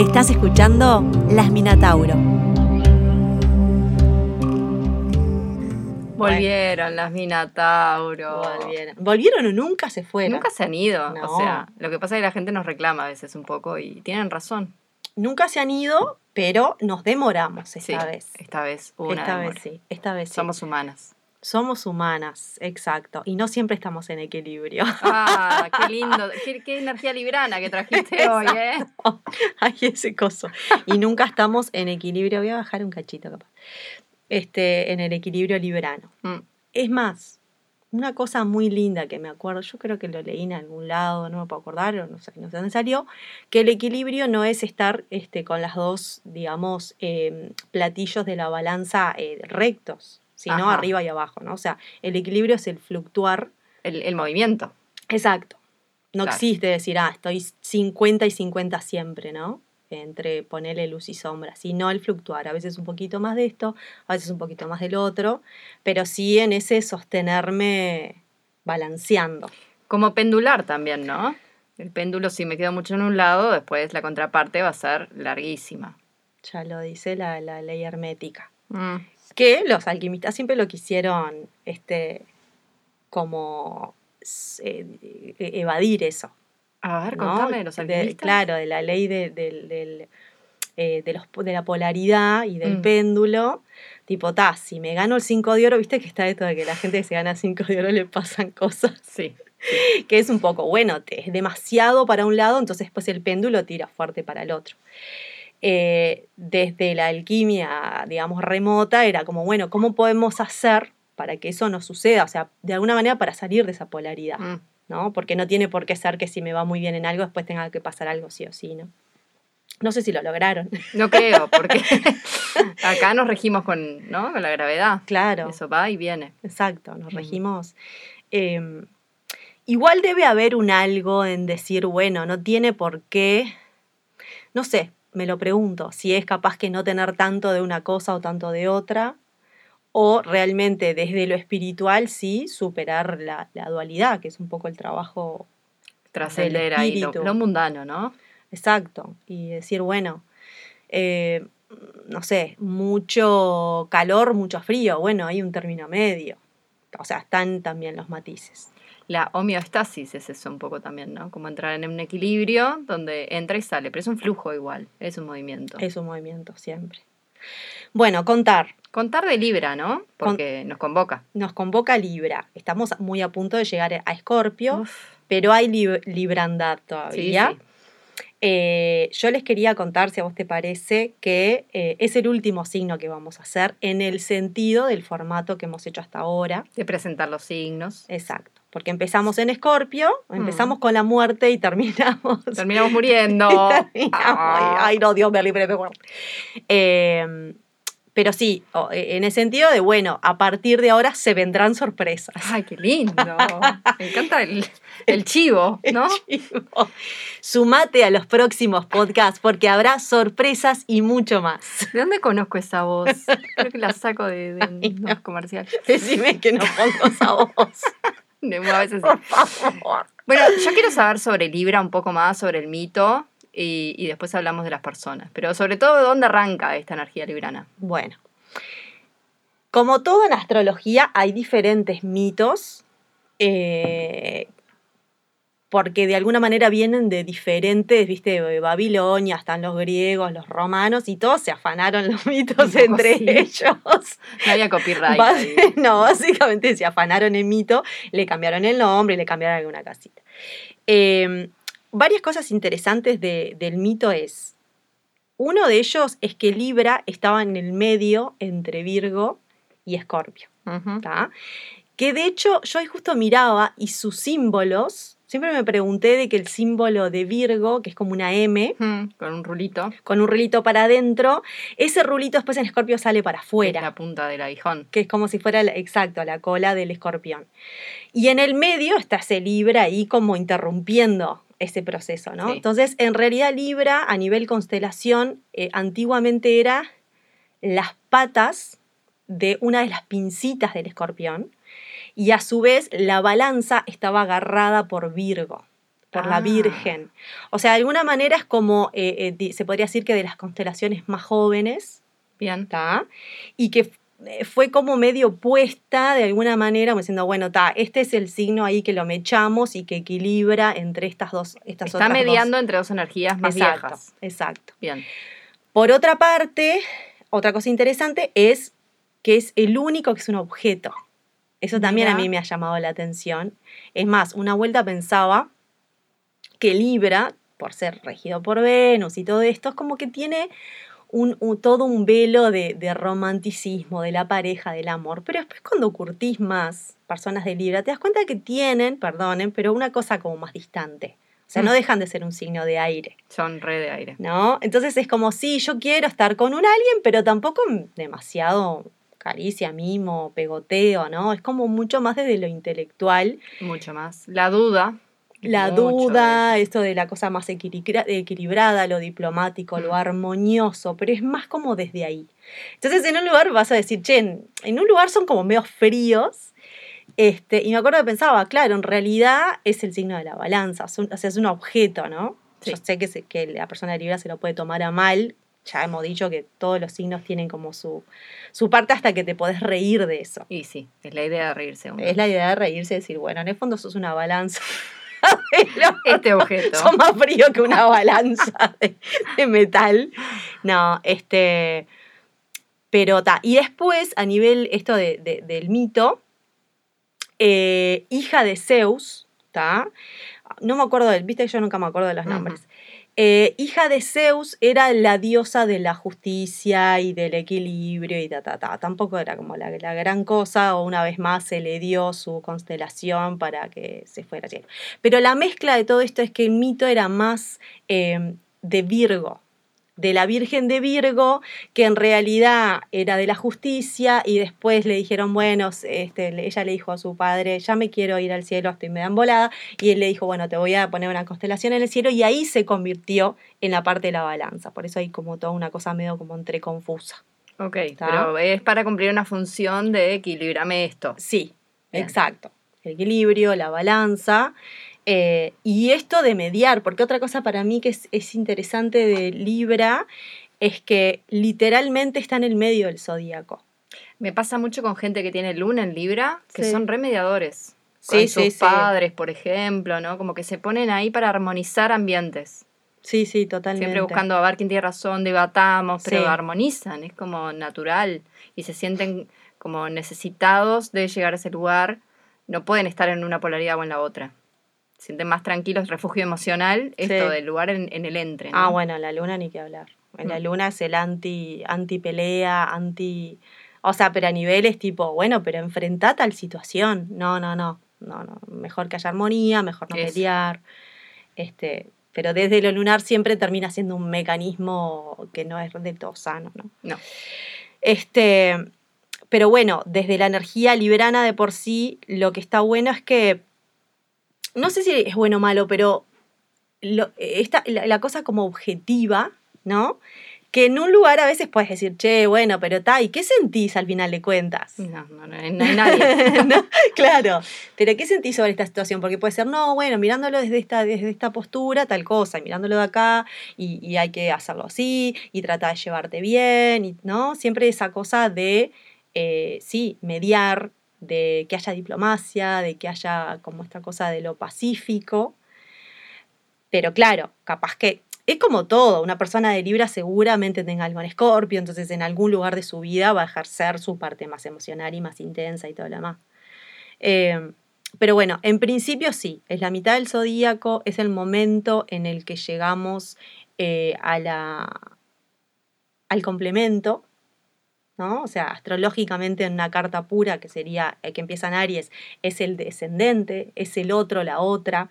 Estás escuchando Las Minatauro. Volvieron las Minatauro. Volvieron. ¿Volvieron o nunca se fueron? Nunca se han ido. No. O sea, lo que pasa es que la gente nos reclama a veces un poco y tienen razón. Nunca se han ido, pero nos demoramos esta Sí, vez. Esta vez hubo una esta demora. vez sí, esta vez sí. Somos humanas. Somos humanas, exacto. Y no siempre estamos en equilibrio. Ah, qué lindo. Qué, qué energía librana que trajiste hoy, ¿eh? Ay, ese coso. Y nunca estamos en equilibrio. Voy a bajar un cachito, capaz. Este, en el equilibrio librano. Mm. Es más, una cosa muy linda que me acuerdo, yo creo que lo leí en algún lado, no me puedo acordar, o no sé, no sé dónde salió, que el equilibrio no es estar este, con las dos, digamos, eh, platillos de la balanza eh, rectos, sino Ajá. arriba y abajo, ¿no? O sea, el equilibrio es el fluctuar El, el movimiento. Exacto. No Claro. existe decir, ah, estoy 50 y 50 siempre, ¿no? Entre ponerle luz y sombra, sino el fluctuar. A veces un poquito más de esto, a veces un poquito más del otro, pero sí en ese sostenerme balanceando. Como pendular también, ¿no? El péndulo, si me quedo mucho en un lado, después la contraparte va a ser larguísima. Ya lo dice la, la ley hermética. Mm. Que los alquimistas siempre lo quisieron este, como eh, evadir eso. A ver, ¿no? contame de los De- alquimistas. claro, de la ley de, eh, de, los, de la polaridad y del Mm. péndulo. Tipo, ta, si me gano el 5 de oro, viste que está esto de que la gente que se gana 5 de oro le pasan cosas. Sí. Que es un poco, bueno, te- es demasiado para un lado, entonces después el péndulo tira fuerte para el otro. Eh, desde la alquimia, digamos, remota, era como, bueno, ¿cómo podemos hacer para que eso no suceda? O sea, de alguna manera para salir de esa polaridad. Mm. ¿no? Porque no tiene por qué ser que si me va muy bien en algo, después tenga que pasar algo sí o sí, ¿no? No sé si lo lograron. No creo, porque acá nos regimos con, ¿no? con la gravedad. claro, Eso va y viene. exacto, nos Mm. regimos. Eh, igual debe haber un algo en decir, bueno, no tiene por qué, no sé, me lo pregunto, si es capaz que no tener tanto de una cosa o tanto de otra, o realmente desde lo espiritual sí superar la, la dualidad, que es un poco el trabajo Trascender ahí lo, espíritu. lo mundano, ¿no? Exacto. Y decir, bueno, eh, no sé, mucho calor, mucho frío. Bueno, hay un término medio. O sea, están también los matices. La homeostasis es eso un poco también, ¿no? Como entrar en un equilibrio donde entra y sale, pero es un flujo igual, es un movimiento. Es un movimiento siempre. Bueno, contar. Contar de Libra, ¿no? Porque nos convoca. Nos convoca Libra. Estamos muy a punto de llegar a Escorpio, pero hay lib- librandad sí, todavía. sí. Eh, yo les quería contar, si a vos te parece, que eh, es el último signo que vamos a hacer en el sentido del formato que hemos hecho hasta ahora. De presentar los signos. Exacto. Porque empezamos en Escorpio, Mm. empezamos con la muerte y terminamos. Terminamos muriendo. terminamos- Ah. Ay, no, Dios me libre de muerte. Eh, pero sí, eh, en el sentido de, bueno, a partir de ahora se vendrán sorpresas. Ay, qué lindo. Me encanta el, el chivo, ¿no? Chivo. Sumate a los próximos podcasts porque habrá sorpresas y mucho más. ¿De dónde conozco esa voz? Creo que la saco de, de Ay, no. unos comerciales. Decime que no pongo esa voz, De- a veces sí. por favor. Bueno, yo quiero saber sobre Libra un poco más, sobre el mito, y, y después hablamos de las personas. Pero sobre todo, ¿de dónde arranca esta energía librana? Bueno, como todo en astrología hay diferentes mitos, eh, porque de alguna manera vienen de diferentes, viste, de Babilonia, están los griegos, los romanos, y todos se afanaron los mitos entre sí. ellos. No había copyright. Ahí. no, básicamente se afanaron el mito, le cambiaron el nombre y le cambiaron alguna casita. Eh, varias cosas interesantes de- del mito es, uno de ellos es que Libra estaba en el medio entre Virgo y Escorpio. Que de hecho yo ahí justo miraba y sus símbolos, siempre me pregunté de que el símbolo de Virgo, que es como una M, Con un rulito. con un rulito para adentro, ese rulito después en Escorpio sale para es afuera La punta del aguijón. que es como si fuera, la- exacto, la cola del escorpión. Y en el medio está ese Libra ahí como interrumpiendo ese proceso, ¿no? Sí. Entonces, en realidad Libra a nivel constelación eh, antiguamente era las patas de una de las pincitas del escorpión y a su vez la balanza estaba agarrada por Virgo. por la Ah. Virgen. O sea, de alguna manera es como, eh, eh, se podría decir que de las constelaciones más jóvenes, Bien. ¿está? Y que fue como medio puesta de alguna manera, como diciendo, bueno, está, este es el signo ahí que lo mechamos y que equilibra entre estas dos, estas Está otras dos. mediando entre dos energías más Exacto, viejas. exacto. Bien. Por otra parte, otra cosa interesante es que es el único que es un objeto. Eso también a mí me ha llamado la atención. Es más, una vuelta pensaba que Libra, por ser regido por Venus y todo esto, es como que tiene un, un- todo un velo de, de romanticismo, de la pareja, del amor. Pero después cuando curtís más personas de Libra, te das cuenta que tienen, perdonen, pero una cosa como más distante. O sea, no Mm. dejan de ser un signo de aire. Son re de aire. ¿no? Entonces es como, sí, yo quiero estar con un alguien, pero tampoco demasiado caricia, mimo, pegoteo, ¿no? Es como mucho más desde lo intelectual. Mucho más. La duda. La mucho duda, de esto de la cosa más equilibra- equilibrada, lo diplomático, lo Mm. armonioso, pero es más como desde ahí. Entonces en un lugar vas a decir, che, en, en un lugar son como medio fríos. Este, y me acuerdo que pensaba, claro, en realidad es el signo de la balanza, es un- o sea, es un objeto, ¿no? Yo sé que, se- que la persona de Libra se lo puede tomar a mal, ya hemos dicho que todos los signos tienen como su, su parte hasta que te podés reír de eso. Y sí, es la idea de reírse. Es la idea de reírse y decir, bueno, en el fondo sos una balanza. Este objeto. son más frío que una balanza de, de metal. No, este. Pero ta. Y después, a nivel esto de- de- del mito, eh, hija de Zeus, ¿ta? No me acuerdo del, viste que yo nunca me acuerdo de los nombres. Eh, hija de Zeus era la diosa de la justicia y del equilibrio y ta, ta, ta. Tampoco era como la, gran cosa, o una vez más se le dio su constelación para que se fuera cielo. Pero la mezcla de todo esto es que el mito era más eh, de Virgo, de la Virgen de Virgo, que en realidad era de la justicia, y después le dijeron, bueno, este, ella le dijo a su padre, ya me quiero ir al cielo, estoy medio embolada, y él le dijo, bueno, te voy a poner una constelación en el cielo, y ahí se convirtió en la parte de la balanza. Por eso hay como toda una cosa medio como entre confusa. Ok, ¿Está? pero es para cumplir una función de equilibrame esto. Sí, Bien. exacto. El equilibrio, la balanza. Eh, y esto de mediar, porque otra cosa para mí que es, es interesante de Libra es que literalmente está en el medio del zodíaco. Me pasa mucho con gente que tiene luna en Libra, que Sí. son remediadores. Sí, con sí, sus sí. padres, por ejemplo, ¿no? Como que se ponen ahí para armonizar ambientes. Sí, sí, totalmente. Siempre buscando a ver quién tiene razón, debatamos, pero armonizan, es como natural. Y se sienten como necesitados de llegar a ese lugar. No pueden estar en una polaridad o en la otra. Sienten más tranquilos, refugio emocional, esto del lugar en, en el entre. ¿no? Ah, bueno, la luna ni que hablar. En la Mm. luna es el anti, anti pelea, anti. O sea, pero a niveles tipo, bueno, pero enfrentá tal situación. No, no, no. No, no. Mejor que haya armonía, mejor no Eso. pelear. Este, pero desde lo lunar siempre termina siendo un mecanismo que no es del todo sano, ¿no? No. Este, pero bueno, desde la energía librana de por sí, lo que está bueno es que, no sé si es bueno o malo, pero lo- esta, la, la cosa como objetiva, ¿no? Que en un lugar a veces puedes decir, che, bueno, pero está, ¿y qué sentís al final de cuentas? No, no, no, no hay nadie. ¿No? Claro, pero ¿qué sentís sobre esta situación? Porque puede ser, no, bueno, mirándolo desde esta, desde esta postura, tal cosa, y mirándolo de acá, y, y hay que hacerlo así, y tratar de llevarte bien, y, ¿no? Siempre esa cosa de, eh, sí, mediar, de que haya diplomacia, de que haya como esta cosa de lo pacífico. Pero claro, capaz que es como todo, una persona de Libra seguramente tenga algo en Escorpio, entonces en algún lugar de su vida va a ejercer su parte más emocional y más intensa y todo lo demás. Eh, pero bueno, en principio sí, es la mitad del zodíaco, es el momento en el que llegamos eh, a la, al complemento, ¿no? O sea, astrológicamente en una carta pura, que sería el que empieza en Aries, es el descendente, es el otro, la otra,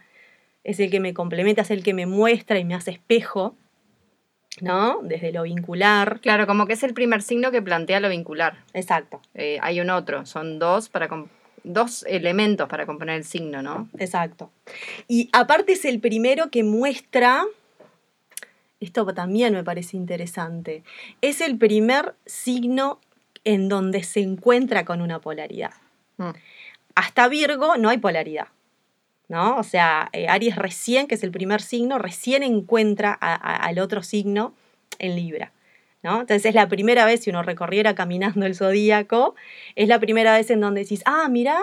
es el que me complementa, es el que me muestra y me hace espejo, ¿no? Desde lo vincular. Claro, como que es el primer signo que plantea lo vincular. Exacto, Eh, hay un otro, son dos para dos elementos para componer el signo, ¿no? exacto. Y aparte es el primero que muestra, esto también me parece interesante, es el primer signo en donde se encuentra con una polaridad. Mm. Hasta Virgo no hay polaridad. ¿no? O sea, eh, Aries recién, que es el primer signo, recién encuentra a- a- al otro signo en Libra. ¿No? Entonces es la primera vez, si uno recorriera caminando el zodíaco, es la primera vez en donde decís, ah, mira,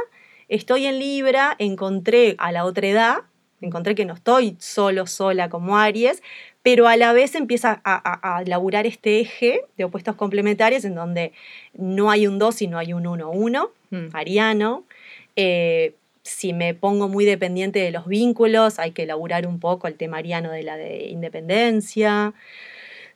estoy en Libra, encontré a la otra edad, encontré que no estoy solo, sola como Aries, pero a la vez empieza a, a, a laburar este eje de opuestos complementarios en donde no hay un 2, sino hay un 1-1, Mm. ariano. Eh, si me pongo muy dependiente de los vínculos, hay que laburar un poco el tema ariano de la de independencia.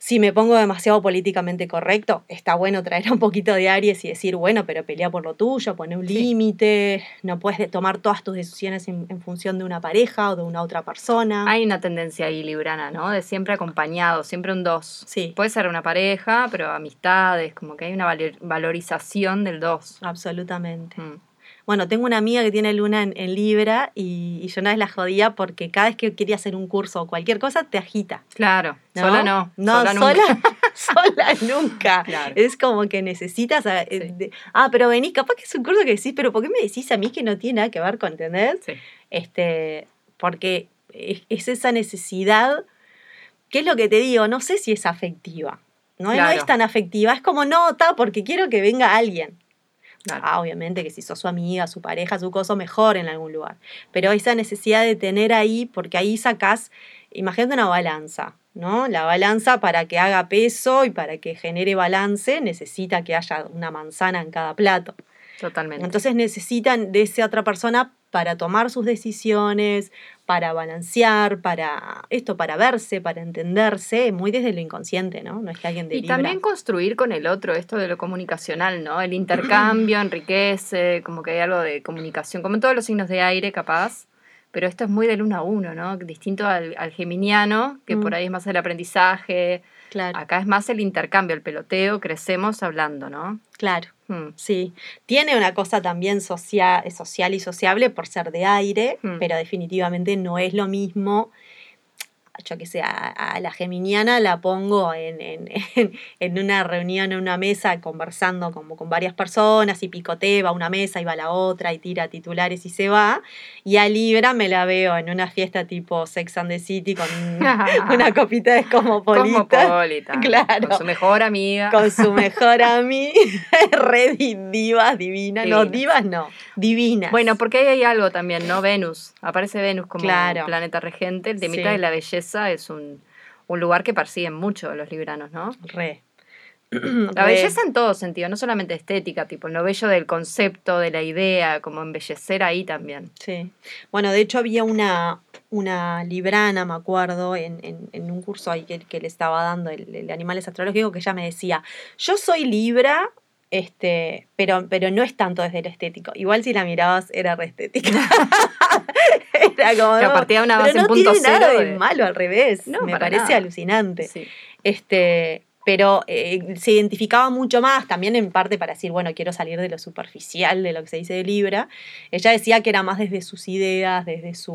Si me pongo demasiado políticamente correcto, está bueno traer un poquito de Aries y decir, bueno, pero pelea por lo tuyo, pone un Sí. límite, no puedes de- tomar todas tus decisiones en, en función de una pareja o de una otra persona. Hay una tendencia ahí librana, ¿no? De siempre acompañado, siempre un dos. Sí, Puede ser una pareja, pero amistades, como que hay una valor- valorización del dos. absolutamente. Mm. Bueno, tengo una amiga que tiene luna en, en Libra y, y yo una vez la jodía porque cada vez que quería hacer un curso o cualquier cosa te agita. Claro, ¿no? sola no. No, sola sola, nunca. sola nunca. Claro. Es como que necesitas. a- eh, Sí. de- ah, pero venís, capaz que es un curso que decís, pero ¿por qué me decís a mí que no tiene nada que ver con entender? Sí. Este, porque es, es esa necesidad. ¿Qué es lo que te digo? No sé si es afectiva. No, no es tan afectiva. Es como nota porque quiero que venga alguien. Claro. Ah, obviamente que si sos su amiga, su pareja, su coso, mejor en algún lugar. Pero esa necesidad de tener ahí, porque ahí sacás, imagínate una balanza, ¿no? La balanza para que haga peso y para que genere balance necesita que haya una manzana en cada plato. Totalmente. Entonces necesitan de esa otra persona para tomar sus decisiones, para balancear, para esto, para verse, para entenderse, muy desde lo inconsciente, ¿no? No es que alguien de y también construir con el otro esto de lo comunicacional, ¿no? El intercambio enriquece, como que hay algo de comunicación, como en todos los signos de aire, capaz. Pero esto es muy del uno a uno, ¿no? Distinto al, al geminiano, que Mm. por ahí es más el aprendizaje. Claro, Acá es más el intercambio, el peloteo, crecemos hablando, ¿no? claro. Mm. Sí, tiene una cosa también socia- social y sociable por ser de aire, Hmm. pero definitivamente no es lo mismo. Yo que sé, a, a la geminiana la pongo en, en, en- en una reunión, en una mesa, conversando como con varias personas y picotea, va a una mesa y va a la otra y tira titulares y se va. Y a Libra me la veo en una fiesta tipo Sex and the City con una copita de cosmopolita. Cosmopolita. Claro. Con su mejor amiga. con su mejor amiga, red di- divas divina, no, divas no, divinas. Bueno, porque ahí hay algo también, ¿no? Venus. Aparece Venus como Claro. planeta regente. El temita Sí. de la belleza es un, un lugar que persiguen mucho los libranos, ¿no? re. La Re. belleza en todo sentido, no solamente estética, tipo lo bello del concepto, de la idea, como embellecer ahí también. Sí. Bueno, de hecho había una, una librana, me acuerdo, en, en- en un curso ahí que, que le estaba dando el, el animales astrológicos, que ella me decía, yo soy Libra, este, pero, pero no es tanto desde lo estético. Igual si la mirabas era re estética. era como, Que a no, partir de una pero base en punto tiene nada cero de de- malo, al revés. No, me parece nada. alucinante. Sí. Este, pero eh, se identificaba mucho más, también en parte para decir, bueno, quiero salir de lo superficial, de lo que se dice de Libra. Ella decía que era más desde sus ideas, desde, su,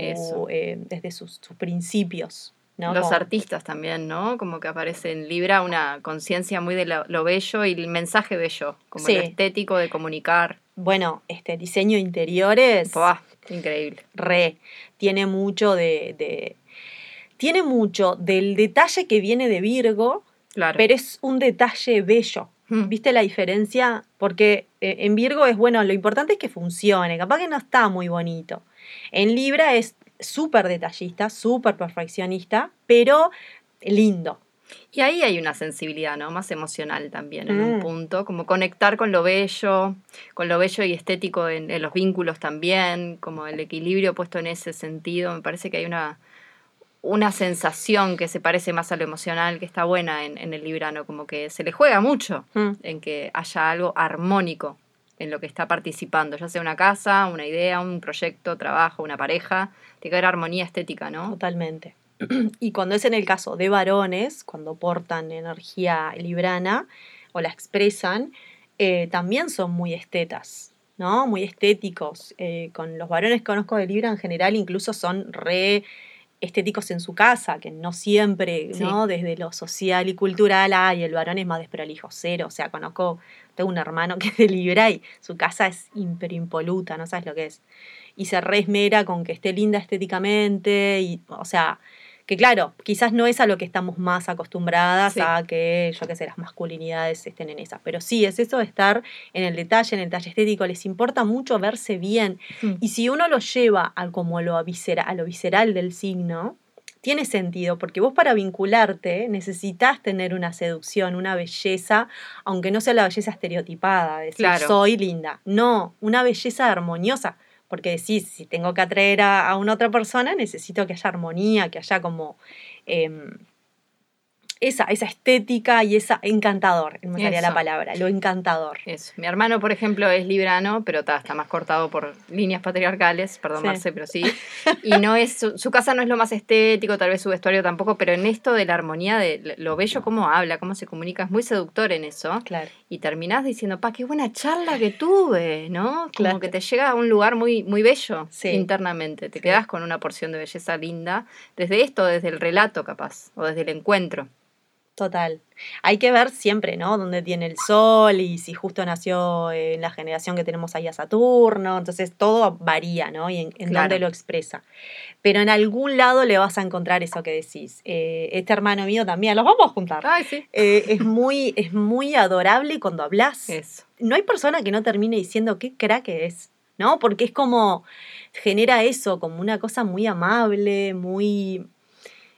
eh, desde sus, sus principios. ¿No? Los Como- artistas también, ¿no? Como que aparece en Libra una conciencia muy de lo, lo bello y el mensaje bello, como Sí. lo estético de comunicar. Bueno, este diseño de interiores, Buah, increíble. re, tiene mucho de, de- Tiene mucho del detalle que viene de Virgo, Claro. pero es un detalle bello. Mm. ¿Viste la diferencia? Porque eh, en Virgo es bueno, lo importante es que funcione, capaz que no está muy bonito. En Libra es súper detallista, súper perfeccionista, pero lindo. Y ahí hay una sensibilidad, ¿no? Más emocional también, en un Mm. punto, como conectar con lo bello, con lo bello y estético en, en los vínculos también, como el equilibrio puesto en ese sentido. Me parece que hay una, una sensación que se parece más a lo emocional, que está buena en, en el librano, como que se le juega mucho Mm. en que haya algo armónico en lo que está participando, ya sea una casa, una idea, un proyecto, trabajo, una pareja, tiene que haber armonía estética, ¿no? Totalmente. Y cuando es en el caso de varones, cuando portan energía librana o la expresan, eh, también son muy estetas, ¿no? Muy estéticos. Eh, con los varones que conozco de Libra en general incluso son re estéticos en su casa, que no siempre, Sí. ¿no? Desde lo social y cultural, ay, el varón es más desprolijo, cero. O sea, conozco, tengo un hermano que es de Libra y su casa es impoluta, no sabes lo que es. y se resmera con que esté linda estéticamente, y, o sea, que claro, quizás no es a lo que estamos más acostumbradas Sí. a que, yo qué sé, las masculinidades estén en esas, pero sí, es eso de estar en el detalle, en el detalle estético, les importa mucho verse bien, Mm. y si uno lo lleva a como lo viscera- a lo visceral del signo, tiene sentido, porque vos para vincularte necesitas tener una seducción, una belleza, aunque no sea la belleza estereotipada, decir Claro. soy linda. No, una belleza armoniosa, porque decís, si tengo que atraer a, a una otra persona, necesito que haya armonía, que haya como em, esa, esa estética y esa encantador, me salía la palabra, lo encantador. Eso. Mi hermano, por ejemplo, es librano, pero está más cortado por líneas patriarcales, perdón, Sí. Marce, pero sí. Y no es, su, su casa no es lo más estético, tal vez su vestuario tampoco, pero en esto de la armonía, de lo bello, cómo habla, cómo se comunica, es muy seductor en eso. Claro. Y terminás diciendo, pa, qué buena charla que tuve, ¿no? Como Claro. que te llega a un lugar muy, muy bello Sí. internamente. Te Sí. quedás con una porción de belleza linda, desde esto, desde el relato capaz, o desde el encuentro. Total. Hay que ver siempre, ¿no? Dónde tiene el sol y si justo nació en la generación que tenemos ahí a Saturno. Entonces todo varía, ¿no? Y en, en Claro. dónde lo expresa. Pero en algún lado le vas a encontrar eso que decís. Eh, este hermano mío también, los vamos a juntar. Ay, sí. Eh, es, muy, es muy adorable cuando hablas. Eso. No hay persona que no termine diciendo qué crack es, ¿no? Porque es como, genera eso, como una cosa muy amable, muy,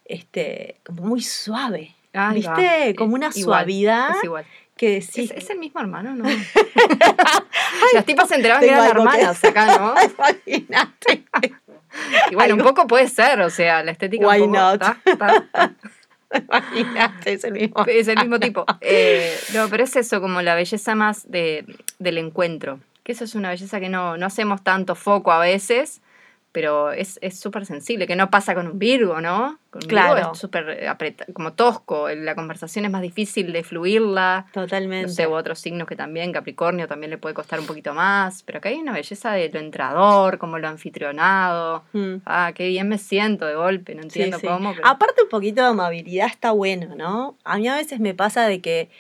este, como muy suave. Va. ¿Viste? Como una Igual, suavidad Es igual. que decís. ¿Es, es el mismo hermano, ¿no? Las tipas se enteraban que eran que- hermanas acá, ¿no? Imagínate. Y bueno, un poco puede ser, o sea, la estética Why un poco, not? está- está- está. Imagínate, es el mismo. es el mismo tipo. Eh, no, pero es eso, como la belleza más de, del encuentro. Que eso es una belleza que no, no hacemos tanto foco a veces, pero es es súper sensible, que no pasa con un Virgo, ¿no? Con un Claro. Virgo es súper como tosco, la conversación es más difícil de fluirla. Totalmente. No sé, u otros signos que también, Capricornio también le puede costar un poquito más, pero acá hay una belleza de lo entrador, como lo anfitrionado. Mm. Ah, qué bien me siento de golpe, no Sí, entiendo sí. cómo. pero- Aparte un poquito de amabilidad está bueno, ¿no? A mí a veces me pasa de que,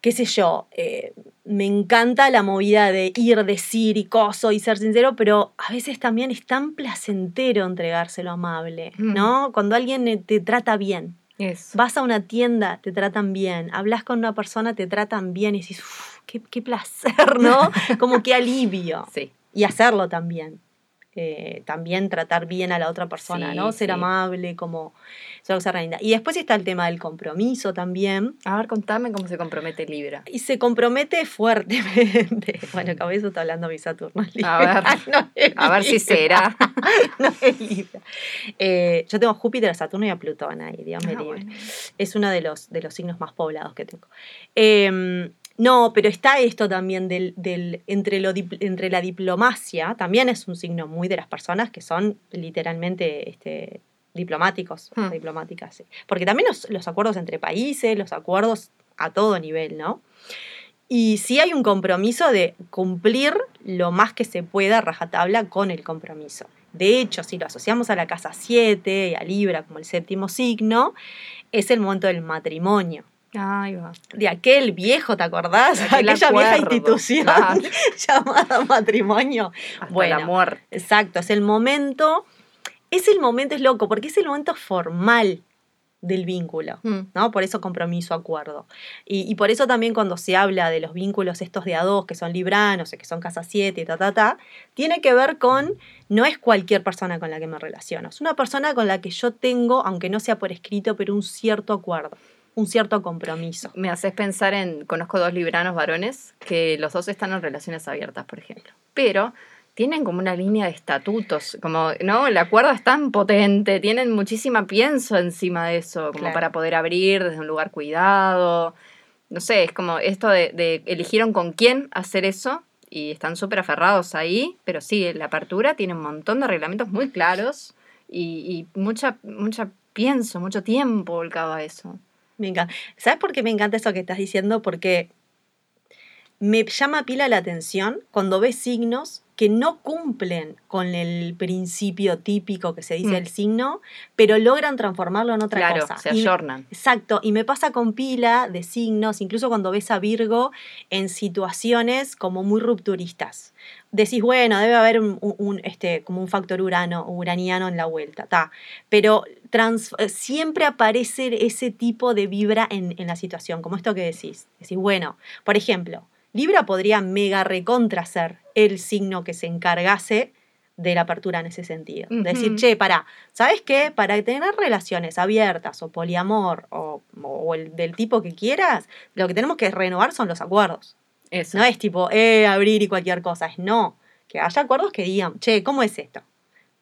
qué sé yo, eh, me encanta la movida de ir, decir y coso y ser sincero, pero a veces también es tan placentero entregárselo amable, Mm. ¿no? Cuando alguien eh, te trata bien. Eso. Vas a una tienda, te tratan bien. Hablas con una persona, te tratan bien y dices, "Uf, qué, qué placer, ¿no? Como qué alivio. Sí. Y hacerlo también. Eh, también tratar bien a la otra persona, Sí, ¿no? Ser sí. amable, como es una cosa. Y después está el tema del compromiso también. A ver, contame cómo se compromete Libra. Y se compromete fuertemente. Bueno, acabo de eso está hablando mi Saturno. A Libra. No A ver si será. no es Libra. Eh, yo tengo a Júpiter, a Saturno y a Plutón ahí, Dios me Ah, libre. bueno. Es uno de los, de los signos más poblados que tengo. Eh, no, pero está esto también del, del- entre, lo, entre la diplomacia, también es un signo muy de las personas que son literalmente este, diplomáticos, Hmm. diplomáticas, sí. porque también los, los acuerdos entre países, los acuerdos a todo nivel, ¿no? Y sí hay un compromiso de cumplir lo más que se pueda rajatabla con el compromiso. De hecho, si lo asociamos a la casa 7 y a Libra como el séptimo signo, es el momento del matrimonio. Ahí va. De aquel viejo, ¿te acordás? Aquel Aquella vieja institución claro. llamada matrimonio. Hasta Bueno. la muerte. Exacto, es el momento, es el momento, es loco, porque es el momento formal del vínculo. Mm. ¿no? Por eso compromiso, acuerdo. Y, y por eso también cuando se habla de los vínculos estos de a dos, que son libranos, que son casa 7, ta, ta, ta, tiene que ver con, no es cualquier persona con la que me relaciono, es una persona con la que yo tengo, aunque no sea por escrito, pero un cierto acuerdo, un cierto compromiso. Me haces pensar en, conozco dos libranos varones que los dos están en relaciones abiertas, por ejemplo, pero tienen como una línea de estatutos, como, ¿no? El acuerdo es tan potente, tienen muchísima pienso encima de eso, como Claro. para poder abrir desde un lugar cuidado. No sé, es como esto de, de eligieron con quién hacer eso y están súper aferrados ahí, pero sí, la apertura tiene un montón de reglamentos muy claros y, y mucha, mucha pienso, mucho tiempo volcado a eso. Me encanta. ¿Sabes por qué me encanta eso que estás diciendo? Porque me llama pila la atención cuando ves signos que no cumplen con el principio típico que se dice Mm. del signo, pero logran transformarlo en otra Claro, cosa. se Y- ayornan. Exacto, y me pasa con pila de signos, incluso cuando ves a Virgo en situaciones como muy rupturistas. Decís, bueno, debe haber un, un- un, este, como un factor urano, uraniano en la vuelta, ta. pero trans- eh, siempre aparece ese tipo de vibra en, en la situación, como esto que decís. Decís, bueno, por ejemplo, Libra podría mega recontra ser el signo que se encargase de la apertura en ese sentido. De decir, Ujú. che, para, ¿sabes qué? Para tener relaciones abiertas o poliamor o, o el del tipo que quieras, lo que tenemos que renovar son los acuerdos. Eso. No es tipo, eh, abrir y cualquier cosa, es no. Que haya acuerdos que digan, che, ¿cómo es esto?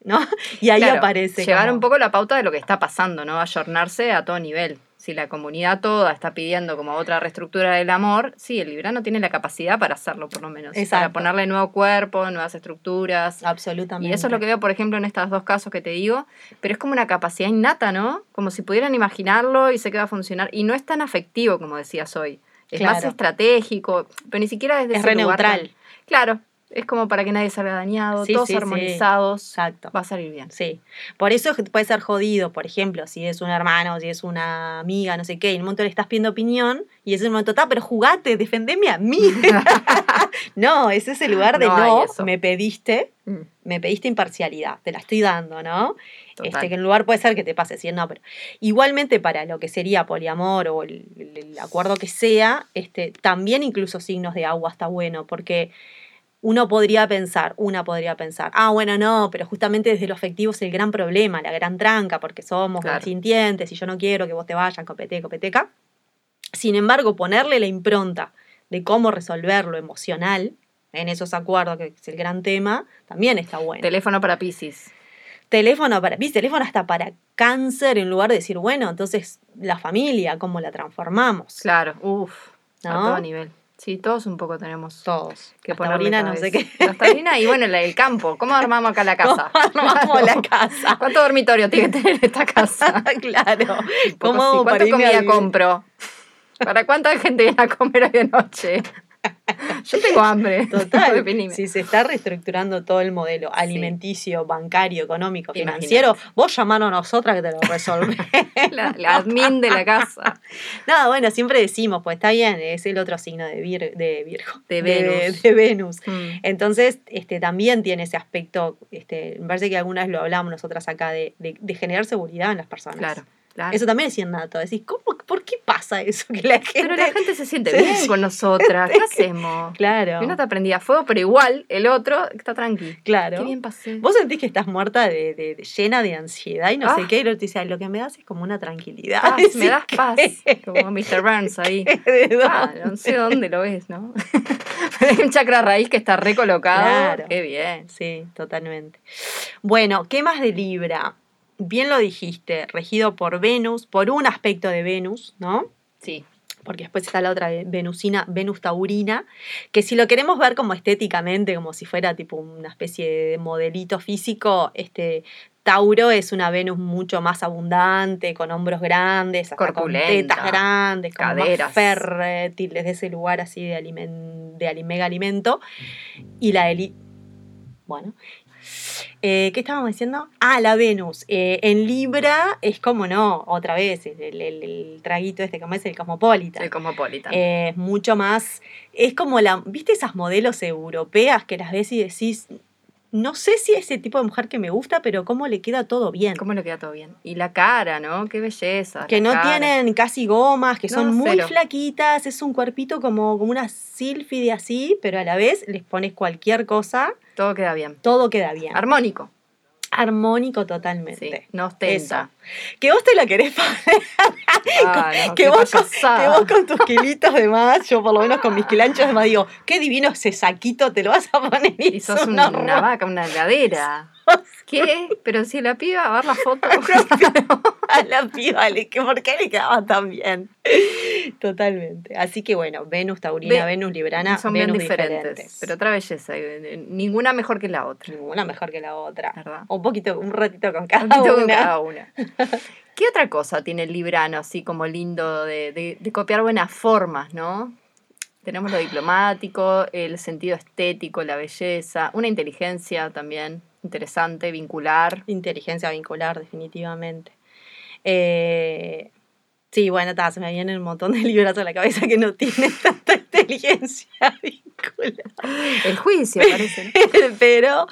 ¿No? Y ahí Claro, aparece. Llevar como- un poco la pauta de lo que está pasando, ¿no? Ayornarse a todo nivel. Si la comunidad toda está pidiendo como otra reestructura del amor, sí, el librano tiene la capacidad para hacerlo, por lo menos. Para Exacto. ponerle nuevo cuerpo, nuevas estructuras. Absolutamente. Y eso es lo que veo, por ejemplo, en estos dos casos que te digo, pero es como una capacidad innata, ¿no? Como si pudieran imaginarlo y sé que va a funcionar. Y no es tan afectivo, como decías hoy. Es más estratégico, pero ni siquiera desde Es ese re lugar neutral. tan- Claro, es como para que nadie salga dañado, Sí, todos sí, sí. armonizados. Exacto. Va a salir bien. Sí, por eso puede ser jodido, por ejemplo, si es un hermano, si es una amiga, no sé qué, y en un momento le estás pidiendo opinión, y es el momento, está, pero jugate, defendeme a mí. no, es ese lugar de No no, me pediste, Mm, me pediste imparcialidad, te la estoy dando, ¿no? total. Este, que en lugar puede ser que te pase, si no, pero igualmente para lo que sería poliamor o el, el- el acuerdo que sea, este, también incluso signos de agua está bueno, porque uno podría pensar, una podría pensar, ah, bueno, no, pero justamente desde lo afectivo es el gran problema, la gran tranca, porque somos Claro. sintientes y yo no quiero que vos te vayas, copete, copeteca. Sin embargo, ponerle la impronta de cómo resolver lo emocional en esos acuerdos, que es el gran tema, también está bueno Teléfono para Pisces. teléfono para ¿viste? teléfono hasta para cáncer en lugar de decir, bueno, entonces la familia, ¿cómo la transformamos? Claro, uff, a todo nivel. Sí, todos un poco tenemos Todos. que Hasta ponerle Taurina, no sé qué. taurina y bueno, el campo. ¿Cómo armamos acá la casa? ¿Cómo armamos la casa? ¿Cuánto dormitorio tiene que tener esta casa? claro. ¿Cómo ¿Cuánta comida compro? ¿Para cuánta gente viene a comer hoy de noche? Yo tengo hambre. Total. Si se está reestructurando todo el modelo alimenticio, bancario, económico, Imagínate. financiero, vos llamanos a nosotras que te lo resolvemos. La, la admin de la casa. no, bueno, siempre decimos, pues está bien, es el otro signo de, Vir- de Virgo. De Venus. de Venus. Mm. Entonces, este, también tiene ese aspecto, este, me parece que alguna vez lo hablamos nosotras acá, de, de- de generar seguridad en las personas. Claro, claro. Eso también es innato. Decís, ¿cómo, ¿por qué pasa eso? Que la gente... Pero la gente se siente se bien con nosotras. ¿Qué hacemos? Claro, Y Una te prendía fuego, pero igual el otro está tranqui. claro. Qué bien pasé. Vos sentís que estás muerta de, de- de- llena de ansiedad y no sé Ah. qué, y el otro te dice, "Ay, lo que me das es como una tranquilidad. Paz, Decís, me das paz. Como Mr. Burns ahí. ¿De Ah, no sé dónde lo ves, ¿no? Pero hay un chakra raíz que está recolocado. Claro. Qué bien. Sí, totalmente. Bueno, ¿qué más de Libra? Bien lo dijiste, regido por Venus, por un aspecto de Venus, ¿no? Sí. porque después está la otra ve- venusina, Venus taurina, que si lo queremos ver como estéticamente, como si fuera tipo una especie de modelito físico, este Tauro es una Venus mucho más abundante, con hombros grandes, hasta con tetas grandes, como caderas. más fértil, desde ese lugar así de, alimen- de alimento. Y la Eli... Bueno. Eh, ¿Qué estábamos diciendo? Ah, la Venus. Eh, en Libra es como no, otra vez, el, el- el traguito este, como es el Cosmopolitan. El Cosmopolitan. Eh, Es mucho más. Es como la. ¿Viste esas modelos europeas que las ves y decís. No sé si es ese tipo de mujer que me gusta, pero cómo le queda todo bien. ¿Cómo le queda todo bien? Y la cara, ¿no? Qué belleza. Que no cara. tienen casi gomas, que No, son muy cero. flaquitas, es un cuerpito como, como una sílfide así, pero a la vez les pones cualquier cosa, Todo queda bien. todo queda bien. Armónico. Armónico Sí. totalmente. No ostenta. Que vos te la querés poner, Ah, no, que, vos con, que payasada. vos con tus kilitos de más, yo por lo menos con mis kilanchos de más digo, qué divino ese saquito, te lo vas a poner Y sos es un una, vaca, una gadera. ¿Qué? Pero si la piba va a ver la foto. a la piba, ¿por qué le quedaba tan bien? Totalmente. Así que bueno, Venus Taurina, Ve- Venus Librana, Son bien Venus diferentes, Pero otra belleza. eh, Ninguna mejor que la otra. Ninguna mejor que la otra. ¿Verdad? Un poquito, un ratito con cada Un con una. cada una. ¿Qué otra cosa tiene el librano así como lindo de, de- de copiar buenas formas, no? Tenemos lo diplomático, el sentido estético, la belleza, una inteligencia también interesante, vincular. Inteligencia vincular, definitivamente. Eh, sí, bueno, ta, se me vienen un montón de libros a la cabeza que no tienen tanta inteligencia vincular. El juicio, parece. ¿no? Pero.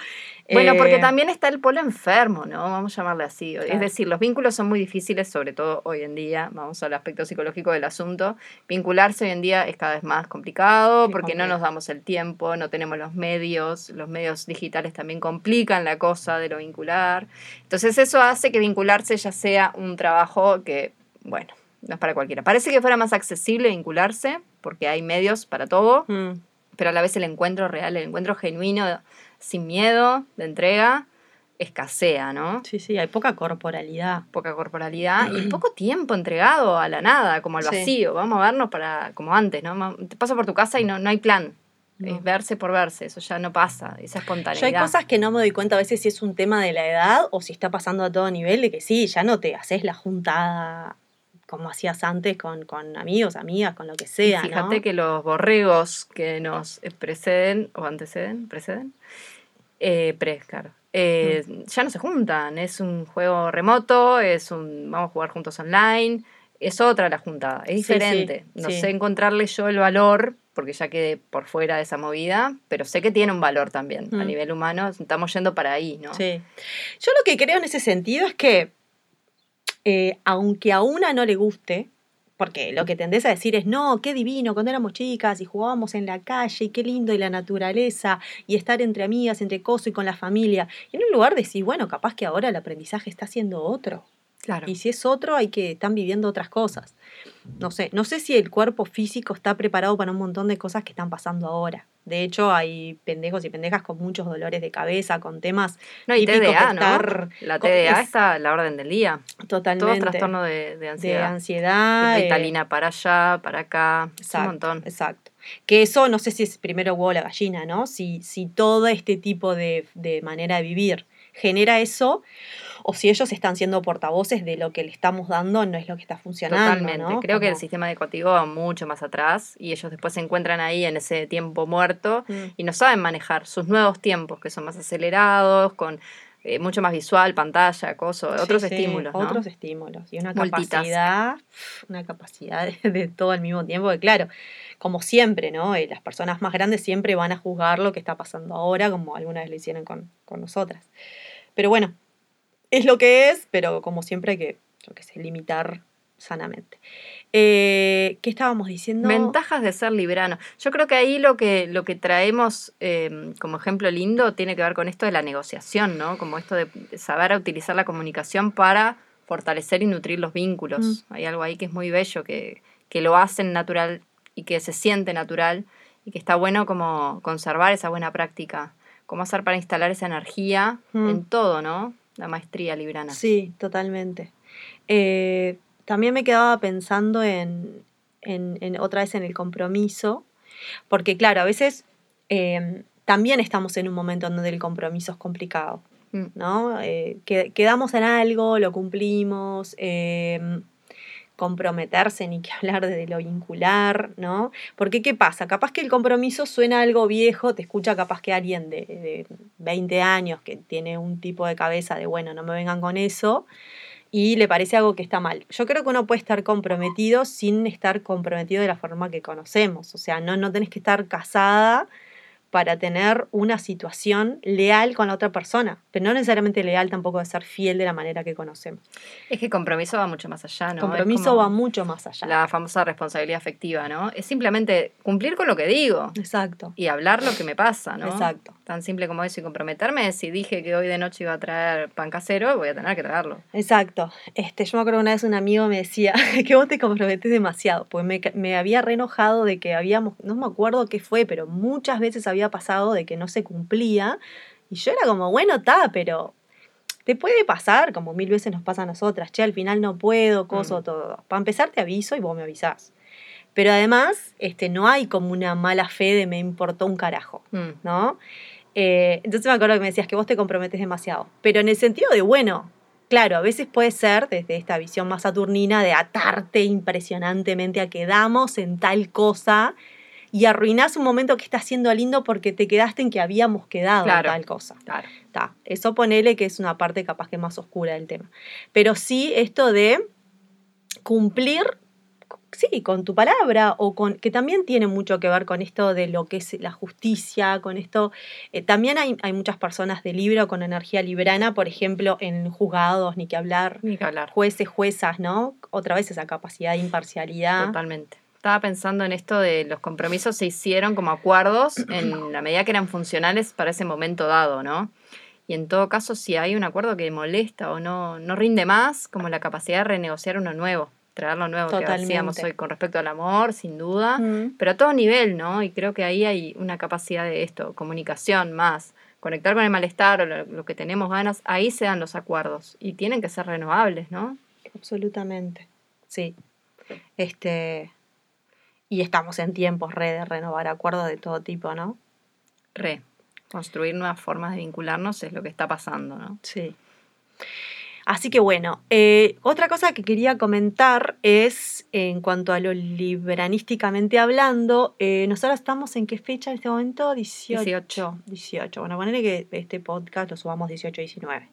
Bueno, porque eh, también está el polo enfermo, ¿no? Vamos a llamarle así. Es decir, los vínculos son muy difíciles, sobre todo hoy en día. Vamos al aspecto psicológico del asunto. Vincularse hoy en día es cada vez más complicado porque no nos damos el tiempo, no tenemos los medios. Los medios digitales también complican la cosa de lo vincular. Entonces, eso hace que vincularse ya sea un trabajo que, bueno, no es para cualquiera. Parece que fuera más accesible vincularse porque hay medios para todo mm, pero a la vez el encuentro real, el encuentro genuino, sin miedo, de entrega, escasea, ¿no? sí, sí, hay poca corporalidad. Poca corporalidad y poco tiempo entregado a la nada, como al Sí. vacío. Vamos a vernos para, como antes, ¿no? Te paso por tu casa y no, no hay plan. No. Es verse por verse, eso ya no pasa, esa Yo espontaneidad. hay cosas que no me doy cuenta a veces si es un tema de la edad o si está pasando a todo nivel, de que sí, ya no te haces la juntada como hacías antes con, con amigos, amigas, con lo que Y sea, fíjate ¿no? que los borregos que nos preceden o anteceden, preceden, eh, pre, claro, eh, Mm. ya no se juntan. Es un juego remoto, es un vamos a jugar juntos online, es otra la juntada, es Sí, sí, diferente. no sí. sé encontrarle yo el valor, porque ya quedé por fuera de esa movida, pero sé que tiene un valor también a Mm. nivel humano. Estamos yendo para ahí, ¿no? Sí. Yo lo que creo en ese sentido es que, eh, aunque a una no le guste, porque lo que tendés a decir es, no, qué divino, cuando éramos chicas y jugábamos en la calle, y qué lindo, y la naturaleza, y estar entre amigas, entre cosas y con la familia. Y en un lugar decís, bueno, capaz que ahora el aprendizaje está siendo otro. Claro. Y si es otro, hay que están viviendo otras cosas. No sé, no sé si el cuerpo físico está preparado para un montón de cosas que están pasando ahora. De hecho, hay pendejos y pendejas con muchos dolores de cabeza, con temas No, y TDA, de ¿no? estar La TDA es- está a la orden del día. totalmente Todo trastorno de, de de ansiedad. ansiedad. eh, para allá, para acá, es un Exacto, montón. Exacto. Que eso no sé si es primero huevo o la gallina, ¿no? Si, si todo este tipo de, de manera de vivir genera eso, o si ellos están siendo portavoces de lo que le estamos dando, no es lo que está funcionando. Totalmente. ¿no? Creo que el sistema educativo va mucho más atrás y ellos después se encuentran ahí en ese tiempo muerto Mm. y no saben manejar sus nuevos tiempos, que son más acelerados, con eh, mucho más visual, pantalla, acoso, otros Sí, sí, estímulos. ¿no? Otros estímulos. Y una capacidad, una capacidad de, de todo al mismo tiempo, que claro, como siempre, ¿no? Eh, las personas más grandes siempre van a juzgar lo que está pasando ahora, como alguna vez lo hicieron con, con nosotras. Pero bueno, es lo que es, pero como siempre hay que, yo qué sé, limitar sanamente. Eh, ¿Qué estábamos diciendo? Ventajas de ser librano. Yo creo que ahí lo que, lo que traemos eh, como ejemplo lindo tiene que ver con esto de la negociación, ¿no? Como esto de saber utilizar la comunicación para fortalecer y nutrir los vínculos. Hay algo ahí que es muy bello, que, que lo hacen natural y que se siente natural y que está bueno como conservar esa buena práctica. Cómo hacer para instalar esa energía Mm. en todo, ¿no? La maestría librana. Sí, totalmente. Eh, también me quedaba pensando en, en- en otra vez en el compromiso, porque claro, a veces eh, también estamos en un momento en donde el compromiso es complicado, Mm. ¿no? Eh, que- quedamos en algo, lo cumplimos, eh, comprometerse, ni que hablar de lo vincular, ¿no? Porque ¿qué pasa? Capaz que el compromiso suena algo viejo, te escucha capaz que alguien de, de 20 años que tiene un tipo de cabeza de, bueno, no me vengan con eso, y le parece algo que está mal. Yo creo que uno puede estar comprometido sin estar comprometido de la forma que conocemos, o sea, no, no tenés que estar casada para tener una situación leal con la otra persona, pero no necesariamente leal tampoco de ser fiel de la manera que conocemos. Es que compromiso va mucho más allá, ¿no? Compromiso va mucho más allá. la famosa responsabilidad afectiva, ¿no? Es simplemente cumplir con lo que digo Exacto, y hablar lo que me pasa, ¿no? exacto, Tan simple como eso y comprometerme. Si dije que hoy de noche iba a traer pan casero, voy a tener que traerlo. exacto. Este, yo me acuerdo que una vez un amigo me decía que vos te comprometes demasiado, porque me, me había re enojado de que habíamos, no me acuerdo qué fue, pero muchas veces había pasado de que no se cumplía, y yo era como, bueno, está, pero te puede pasar, como mil veces nos pasa a nosotras, che, al final no puedo, coso, Mm. todo. Para empezar te aviso y vos me avisás. Pero además, este, no hay como una mala fe de me importó un carajo. Mm. ¿no? Eh, entonces me acuerdo que me decías que vos te comprometes demasiado. Pero en el sentido de, bueno, claro, a veces puede ser desde esta visión más saturnina de atarte impresionantemente a que damos en tal cosa y arruinás un momento que está siendo lindo porque te quedaste en que habíamos quedado en tal cosa. Claro. Ta, Eso ponele que es una parte capaz que más oscura del tema. Pero sí esto de cumplir, sí, con tu palabra, o con, que también tiene mucho que ver con esto de lo que es la justicia, con esto, eh, también hay, hay muchas personas de libro con energía librana, por ejemplo, en juzgados, ni que hablar, Ni que hablar. jueces, juezas, ¿no? Otra vez esa capacidad de imparcialidad. Totalmente. Estaba pensando en esto de los compromisos se hicieron como acuerdos en la medida que eran funcionales para ese momento dado, ¿no? Y en todo caso, si hay un acuerdo que molesta o no, no rinde más, como la capacidad de renegociar uno nuevo, traer lo nuevo que decíamos hoy con respecto al amor, sin duda, Mm. pero a todo nivel, ¿no? Y creo que ahí hay una capacidad de esto, comunicación más, conectar con el malestar o lo, lo que tenemos ganas, ahí se dan los acuerdos y tienen que ser renovables, ¿no? Absolutamente. Sí. Este. Y estamos en tiempos re de renovar acuerdos de todo tipo, ¿no? Re. Construir nuevas formas de vincularnos es lo que está pasando, ¿no? Sí. Así que bueno, eh, otra cosa que quería comentar es, en cuanto a lo libranísticamente hablando, eh, nosotros estamos en qué fecha en este momento? 18. 18. 18. Bueno, ponerle que este podcast lo subamos 18 y 19.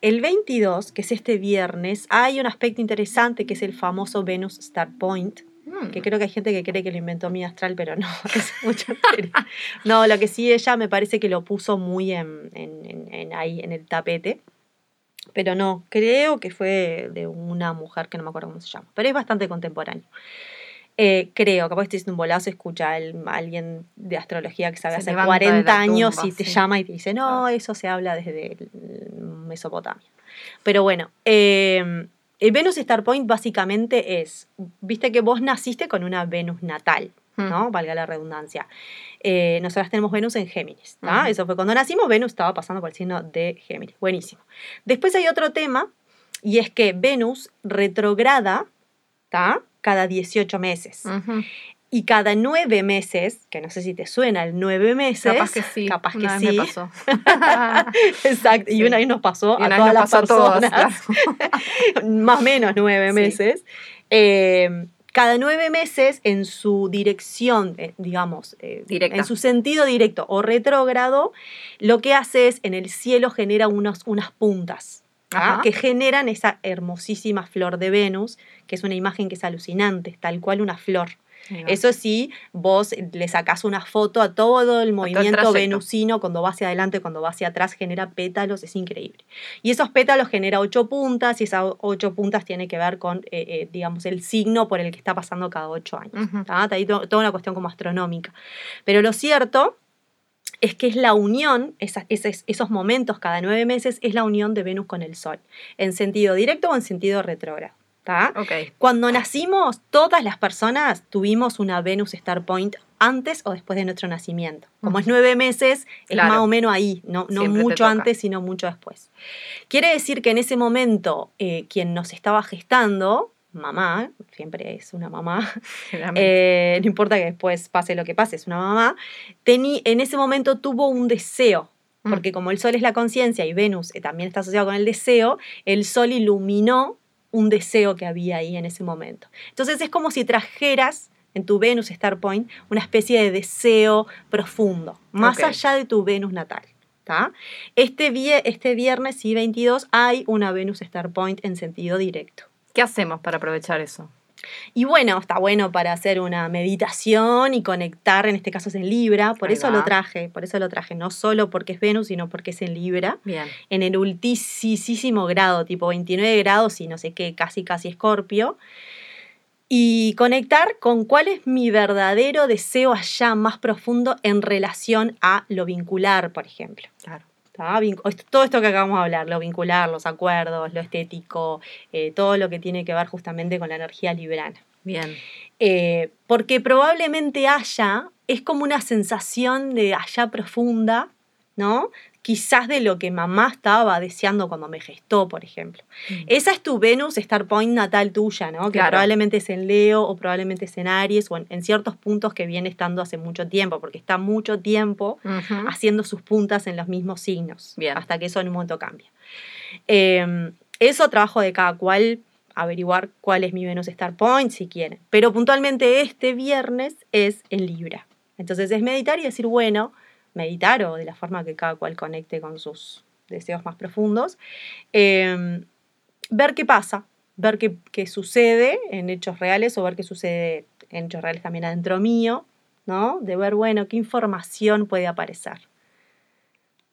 El 22, que es este viernes, hay un aspecto interesante que es el famoso Venus Star Point, Mm. que creo que hay gente que cree que lo inventó mi astral, pero no, es mucho. No, lo que sí ella me parece que lo puso muy en- en- en ahí, en el tapete. Pero no, creo que fue de una mujer que no me acuerdo cómo se llama, pero es bastante contemporáneo. Eh, creo, capaz que estoy un bolazo, escucha a alguien de astrología que sabe Se hace levanta de 40 la años tumba, y te sí. llama y te dice, no, Ah. eso se habla desde el- Mesopotamia. Pero bueno, eh, el Venus Star Point básicamente es, viste que vos naciste con una Venus natal, Mm. ¿No? Valga la redundancia. Eh, nosotras tenemos Venus en Géminis. Ujú. Eso fue cuando nacimos, Venus estaba pasando por el signo de Géminis. Buenísimo. Después hay otro tema, y es que Venus retrograda, ¿tá? Cada 18 meses. Y cada nueve meses, que no sé si te suena el nueve meses. Capaz que sí. Capaz que vez sí. me pasó. Exacto. Y una vez nos pasó Y a todas las pasó a todos, personas. claro. más o menos nueve Sí. meses. Eh, cada nueve meses en su dirección, eh, digamos, eh, en su sentido directo o retrógrado, lo que hace es en el cielo genera unos, unas puntas. ¿ah? Que generan esa hermosísima flor de Venus, que es una imagen que es alucinante, es tal cual una flor. Eso sí, vos le sacás una foto a todo el movimiento venusino, cuando va hacia adelante, cuando va hacia atrás, genera pétalos, es increíble. Y esos pétalos genera ocho puntas, y esas ocho puntas tiene que ver con, eh, eh, digamos, el signo por el que está pasando cada ocho años. Está ahí to- toda una cuestión como astronómica. Pero lo cierto es que es la unión, esos momentos cada nueve meses, es la unión de Venus con el Sol, en sentido directo o en sentido retrógrado. Cuando nacimos, todas las personas tuvimos una Venus Star Point antes o después de nuestro nacimiento. Como es nueve meses, es más o menos ahí, no, mucho antes, sino mucho después. Quiere decir que en ese momento, eh, quien nos estaba gestando, mamá, siempre es una mamá, eh, no importa que después pase lo que pase, es una mamá, en ese momento tuvo un deseo, Mm. porque como el Sol es la conciencia y Venus eh, también está asociado con el deseo, el Sol iluminó un deseo que había ahí en ese momento. Entonces es como si trajeras en tu Venus Star Point una especie de deseo profundo, más allá de tu Venus natal. ¿tá? Este, vie- este viernes, sí, 22, hay una Venus Star Point en sentido directo. ¿Qué hacemos para aprovechar eso? Y bueno, está bueno para hacer una meditación y conectar, en este caso es en Libra, por Ahí eso va. lo traje, por eso lo traje, no solo porque es Venus, sino porque es en Libra, Bien. en el ultisísimo grado, tipo 29 grados y no sé qué, casi casi Escorpio. Y conectar con cuál es mi verdadero deseo allá más profundo en relación a lo vincular, por ejemplo. Claro. Todo esto que acabamos de hablar, lo vincular, los acuerdos, lo estético, eh, todo lo que tiene que ver justamente con la energía librana. Bien. Eh, porque probablemente haya, es como una sensación de allá profunda, ¿no? Quizás de lo que mamá estaba deseando cuando me gestó, por ejemplo. Mm. Esa es tu Venus Star Point natal tuya, ¿no? Que Claro. probablemente es en Leo o probablemente es en Aries o en, en ciertos puntos que viene estando hace mucho tiempo, porque está mucho tiempo haciendo sus puntas en los mismos signos, Bien. hasta que eso en un momento cambia. Eh, eso trabajo de cada cual, averiguar cuál es mi Venus Star Point si quieren. Pero puntualmente este viernes es en Libra. Entonces es meditar y decir, bueno, meditar o de la forma que cada cual conecte con sus deseos más profundos, em, ver qué pasa, ver qué, qué, sucede en hechos reales o ver qué sucede en hechos reales también adentro mío, ¿no? De ver, bueno, qué información puede aparecer.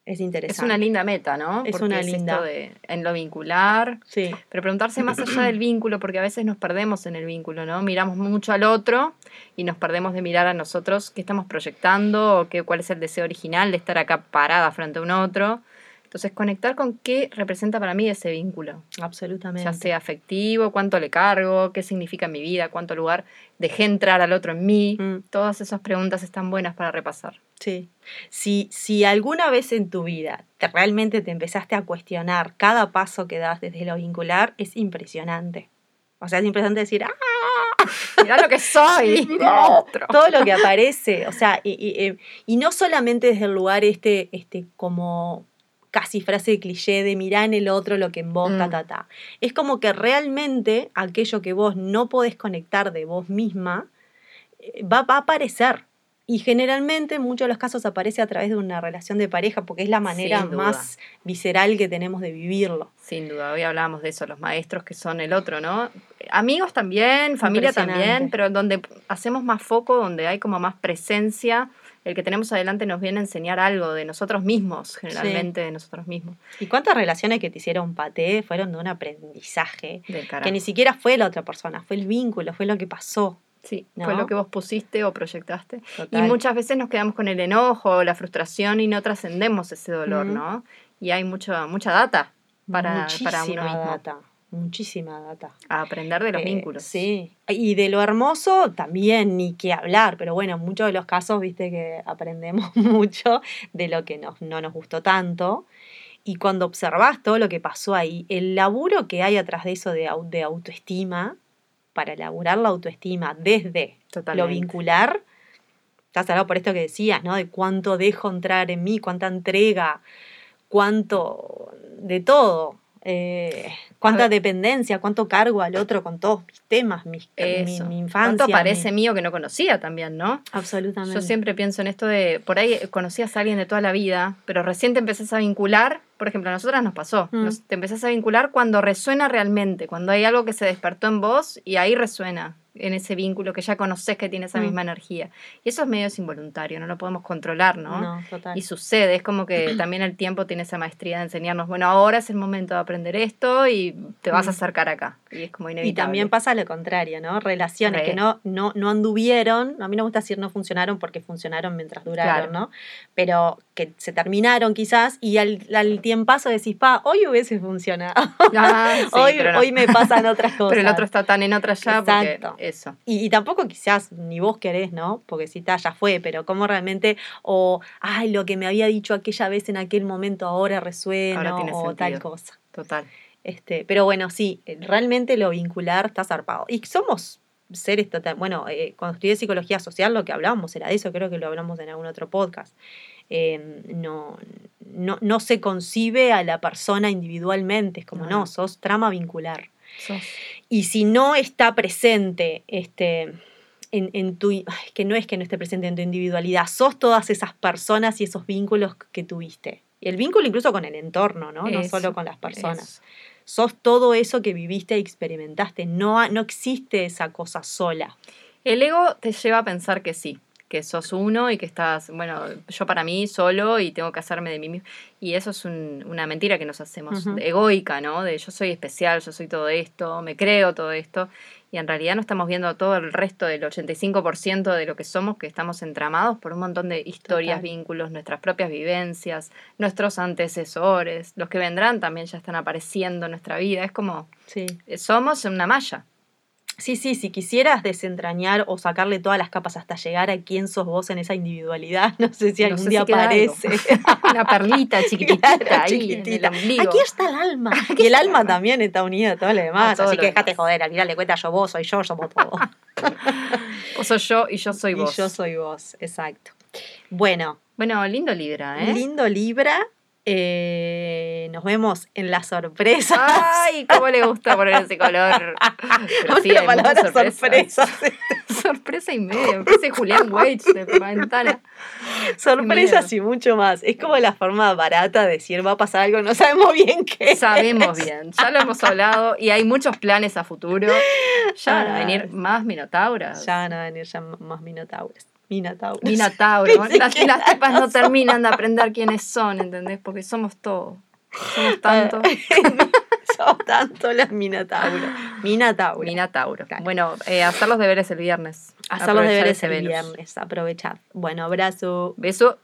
Es interesante. Es una linda meta, ¿no? Es una linda. de, en lo vincular. Sí. Pero preguntarse más allá del vínculo, porque a veces nos perdemos en el vínculo, ¿no? Miramos mucho al otro y nos perdemos de mirar a nosotros qué estamos proyectando o qué, cuál es el deseo original de estar acá parada frente a un otro. Entonces, conectar con qué representa para mí ese vínculo. Absolutamente. Ya sea afectivo, cuánto le cargo, qué significa en mi vida, cuánto lugar dejé entrar al otro en mí. Mm. Todas esas preguntas están buenas para repasar. Sí. Si, si alguna vez en tu vida te, realmente te empezaste a cuestionar cada paso que das desde lo vincular, es impresionante. O sea, es impresionante decir, ¡ah! Mirá lo que soy. Todo lo que aparece. O sea, y, y, y, no solamente desde el lugar este, este como casi frase de cliché de mirar en el otro lo que en vos, ta, Mm. ta, ta. Es como que realmente aquello que vos no podés conectar de vos misma eh, va, va a aparecer. Y generalmente en muchos de los casos aparece a través de una relación de pareja porque es la manera más visceral que tenemos de vivirlo. Sin duda, hoy hablábamos de eso, los maestros que son el otro, ¿no? Amigos también, familia también, pero donde hacemos más foco, donde hay como más presencia, el que tenemos adelante nos viene a enseñar algo de nosotros mismos, generalmente de nosotros mismos. ¿Y cuántas relaciones que te hicieron paté fueron de un aprendizaje? Del Que ni siquiera fue la otra persona, fue el vínculo, fue lo que pasó. Sí, ¿no? fue lo que vos pusiste o proyectaste. Total. Y muchas veces nos quedamos con el enojo, la frustración y no trascendemos ese dolor. ¿no? Y hay mucho, mucha data para, para uno mismo. data, muchísima data. A aprender de los Eh, vínculos. Sí, y de lo hermoso también, ni que hablar, pero bueno, en muchos de los casos, viste que aprendemos mucho de lo que nos, no nos gustó tanto. Y cuando observás todo lo que pasó ahí, el laburo que hay atrás de eso de, au- de autoestima, para elaborar la autoestima desde lo vincular, estás hablando por esto que decías, ¿no? De cuánto dejo entrar en mí, cuánta entrega, cuánto de todo. Eh, cuánta dependencia, cuánto cargo al otro con todos mis temas, mis, mi, mi infancia. ¿Cuánto parece mi- mío que no conocía también, no? Absolutamente. Yo siempre pienso en esto de, por ahí conocías a alguien de toda la vida, pero recién te empezás a vincular, por ejemplo, a nosotras nos pasó, Mm. nos- te empezás a vincular cuando resuena realmente, cuando hay algo que se despertó en vos y ahí resuena en ese vínculo que ya conoces que tiene esa Mm. misma energía. Y eso es medio involuntario, no lo podemos controlar, ¿no? No, total. Y sucede, es como que también el tiempo tiene esa maestría de enseñarnos, bueno, ahora es el momento de aprender esto y te vas a Mm. acercar acá. Y es como Y inevitable. también pasa lo contrario, ¿no? Relaciones Re. que no, no, no anduvieron, a mí no me gusta decir no funcionaron porque funcionaron mientras duraron, Claro. ¿no? Pero que se terminaron quizás y al, al tiempazo decís, pa, hoy hubiese funcionado. Ah, sí, hoy, no. hoy me pasan otras cosas. Pero el otro está tan en otra ya porque Exacto. Eso. Y, y tampoco quizás ni vos querés, ¿no? Porque si está, ya fue, pero cómo realmente, o, ay, lo que me había dicho aquella vez en aquel momento ahora resuena, Ahora o tal cosa. Total. Este, pero bueno, sí, eh, realmente lo vincular está zarpado. Y somos seres total, bueno, eh, cuando estudié psicología social lo que hablábamos era de eso, creo que lo hablamos en algún otro podcast. Eh, no, no, no se concibe a la persona individualmente, es como, No. no, sos trama vincular. Sos- Y si no está presente este, en, en tu, ay, que no es que no esté presente en tu individualidad, sos todas esas personas y esos vínculos que tuviste. Y el vínculo incluso con el entorno, ¿no? No solo con las personas. eso. Sos todo eso que viviste y experimentaste. No, no existe esa cosa sola. El ego te lleva a pensar que sí, que sos uno y que estás, bueno, yo para mí solo y tengo que hacerme de mí mismo. Y eso es un- una mentira que nos hacemos, Ujú. egoica, ¿no? De yo soy especial, yo soy todo esto, me creo todo esto. Y en realidad no estamos viendo todo el resto del 85% de lo que somos, que estamos entramados por un montón de historias, Total. vínculos, nuestras propias vivencias, nuestros antecesores, los que vendrán también ya están apareciendo en nuestra vida. Es como, Sí. somos una malla. Sí, sí, si quisieras desentrañar o sacarle todas las capas hasta llegar a quién sos vos en esa individualidad, no sé si No algún sé día si aparece. Una perlita chiquitita Claro, ahí chiquitita. en el ombligo. Aquí está el alma. y el alma también está unida a todo lo demás. así que demás. joder, al final le cuenta yo vos, soy yo, somos todos. Vos sos yo y yo soy y vos. yo soy vos, exacto. Bueno, Bueno, lindo Libra, ¿eh? lindo Libra. Eh, nos vemos en la sorpresa. Ay, cómo le gusta poner ese color. Pero sí, la palabra sorpresas. sorpresas. Sorpresa y media. Me parece Julián Wage de Prima Ventana. sorpresas y mucho más. Es como la forma barata de decir va a pasar algo, no sabemos bien qué. Sabemos bien, ya lo hemos hablado y hay muchos planes a futuro. Ya van a Ay. venir más minotauras. Ya van a venir ya más minotauros. Minotauros. Pensé Las, las tipas no terminan de aprender quiénes son, ¿entendés? Porque somos todos. Somos tantos. Son tanto las minotauros. Minotauros. Minotauros. Claro. Bueno, eh, hacer los deberes el viernes. Hacer los deberes el viernes. Aprovechar. Bueno, abrazo. Beso.